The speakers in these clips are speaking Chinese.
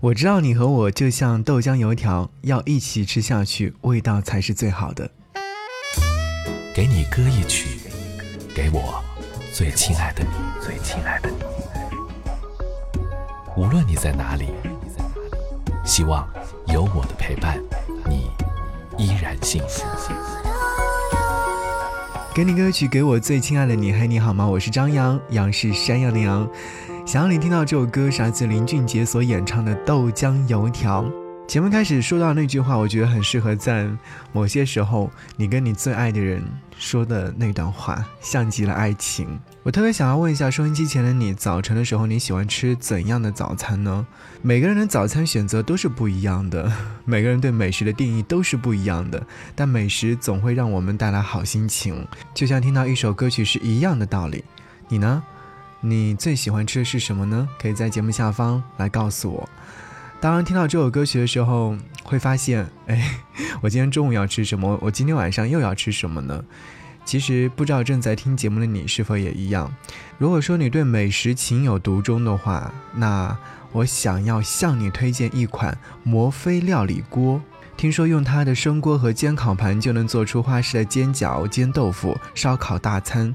我知道你和我就像豆浆油条，要一起吃下去，味道才是最好的。给你歌一曲，给我最亲爱的你，最亲爱的你。无论你在哪里，希望有我的陪伴，你依然幸福。给你歌曲，给我最亲爱的你。嘿，你好吗？我是张扬，杨是山羊的羊。想要你听到这首歌，是来自林俊杰所演唱的《豆浆油条》。前面开始说到那句话，我觉得很适合在某些时候，你跟你最爱的人说的那段话，像极了爱情。我特别想要问一下收音机前的你，早晨的时候你喜欢吃怎样的早餐呢？每个人的早餐选择都是不一样的，每个人对美食的定义都是不一样的，但美食总会让我们带来好心情，就像听到一首歌曲是一样的道理。你呢？你最喜欢吃的是什么呢？可以在节目下方来告诉我。当然，听到这首歌曲的时候，会发现，哎，我今天中午要吃什么？我今天晚上又要吃什么呢？其实，不知道正在听节目的你是否也一样？如果说你对美食情有独钟的话，那我想要向你推荐一款摩飞料理锅。听说用它的生锅和煎烤盘就能做出花式的煎饺、煎豆腐、烧烤大餐。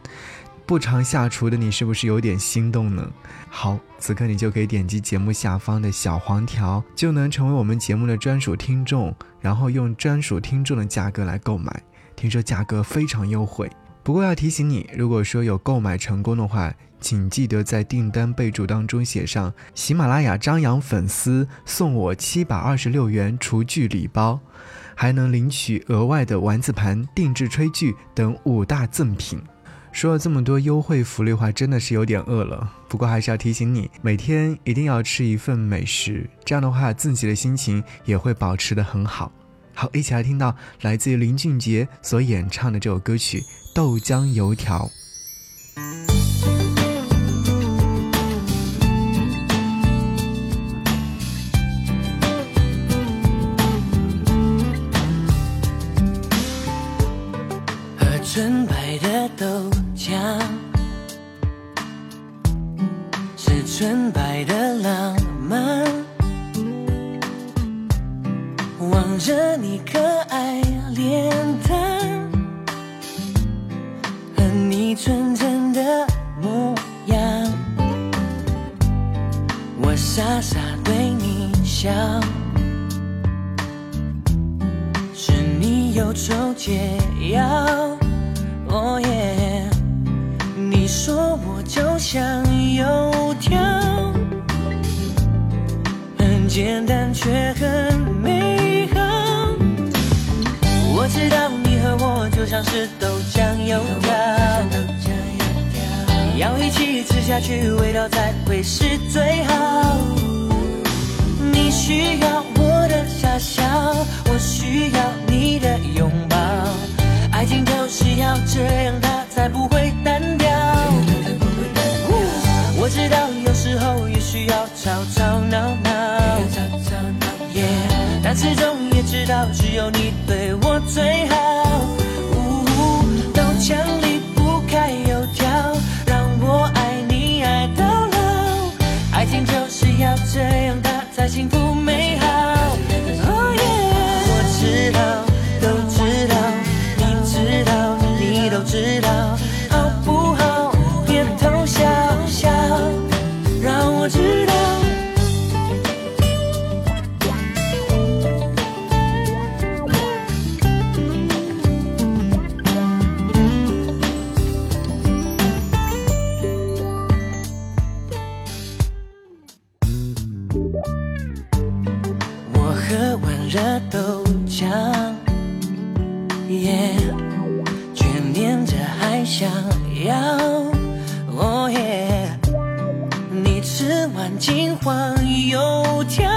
不常下厨的你是不是有点心动呢？好，此刻你就可以点击节目下方的小黄条，就能成为我们节目的专属听众，然后用专属听众的价格来购买。听说价格非常优惠，不过要提醒你，如果说有购买成功的话，请记得在订单备注当中写上“喜马拉雅张扬粉丝送我七百二十六元厨具礼包”，还能领取额外的丸子盘、定制炊具等五大赠品。说了这么多优惠福利话，真的是有点饿了。不过还是要提醒你，每天一定要吃一份美食，这样的话自己的心情也会保持的很好。好，一起来听到来自于林俊杰所演唱的这首歌曲《豆浆油条》。望着你可爱脸蛋和你纯真的模样，我傻傻对你笑，是你忧愁解药。哦耶！你说我就像油条，很简单却很我知道你和我就像是豆浆油条，要一起吃下去，味道才会是最好。你需要我的傻笑，我需要你的拥抱。爱情就是要这样，它才不会单调。我知道有时候也需要吵吵闹闹，但始终也知道只有最好。豆浆离不开油条，让我爱你爱到老。爱情就是要这样，它才幸福想要，哦耶！你吃完金黄油条，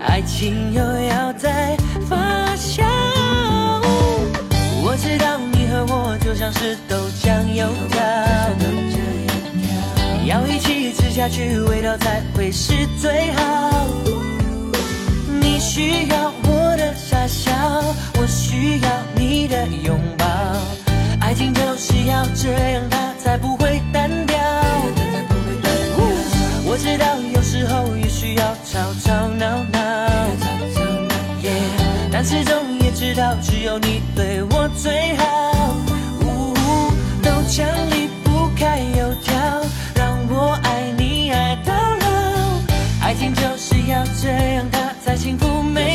爱情又要再发酵。我知道你和我就像是豆浆油条，要一起吃下去，味道才会是最好。你需要我的傻笑，我需要你的拥抱。爱情就是要这样，它才不会单调。我知道有时时候也需要吵吵闹闹。但始终也知道，只有你对我最好。呜，都墙离不开油条，让我爱你爱到老。爱情就是要这样，它才幸福美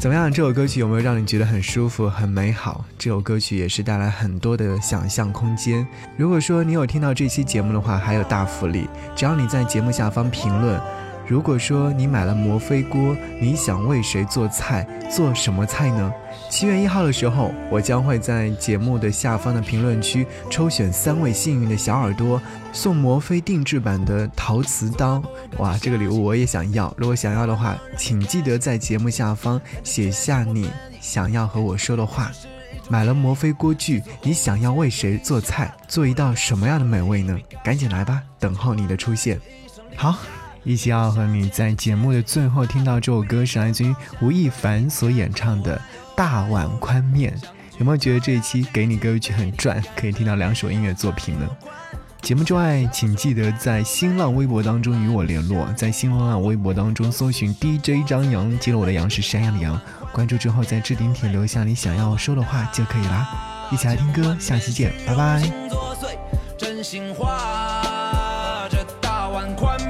怎么样？这首歌曲有没有让你觉得很舒服、很美好？这首歌曲也是带来很多的想象空间。如果说你有听到这期节目的话，还有大福利，只要你在节目下方评论。如果说你买了摩飞锅，你想为谁做菜？做什么菜呢？七月一号的时候，我将会在节目的下方的评论区抽选三位幸运的小耳朵，送摩飞定制版的陶瓷刀。哇，这个礼物我也想要。如果想要的话，请记得在节目下方写下你想要和我说的话。买了摩飞锅具，你想要为谁做菜？做一道什么样的美味呢？赶紧来吧，等候你的出现。好。一起要和你在节目的最后听到这首歌，是来自于吴亦凡所演唱的《大碗宽面》。有没有觉得这一期给你歌曲很赚？可以听到两首音乐作品呢？节目之外，请记得在新浪微博当中与我联络，在新浪微博当中搜寻 DJ 张扬，记了我的杨是山羊的羊，关注之后在置顶帖留下你想要说的话就可以啦。一起来听歌，下期见，拜拜。真心话，这大碗宽面，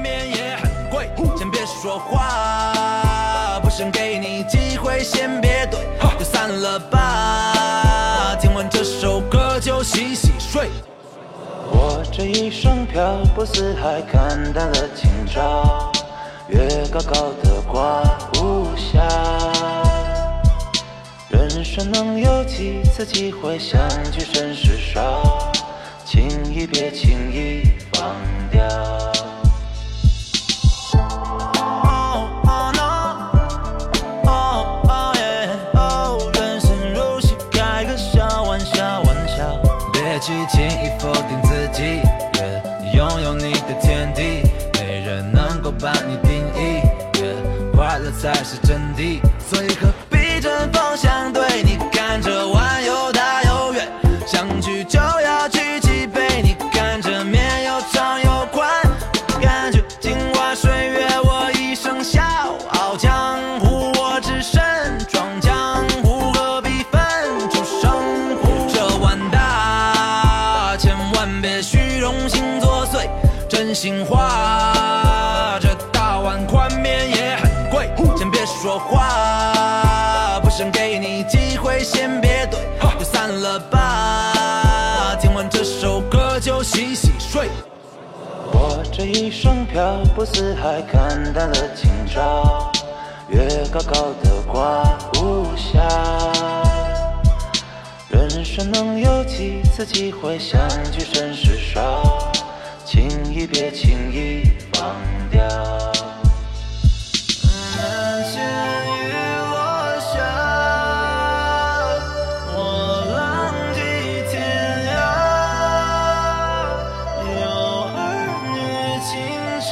说话，不想给你机会，先别怼，就散了吧。听完这首歌就洗洗睡。我这一生漂泊四海，看淡了今朝，月高高的挂无暇。人生能有几次机会相聚，甚是你的天地，没人能够把你定义，快乐才是真谛，所以何必针锋相对？你真心话，这大碗宽面也很贵，先别说话，不想给你机会，先别怼，就散了吧。听完这首歌就洗洗睡。我这一生漂泊四海，看淡了今朝，月高高的挂无暇。人生能有几次机会相聚，甚是少，轻易别轻易放掉。门前雨落下，我浪迹天涯，有儿女情长，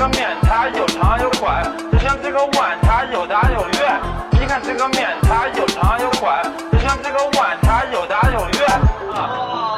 个面，它有长有宽，就像这个碗，它有大有圆。你看这个面，它有长有宽，就像这个碗，它有大有圆。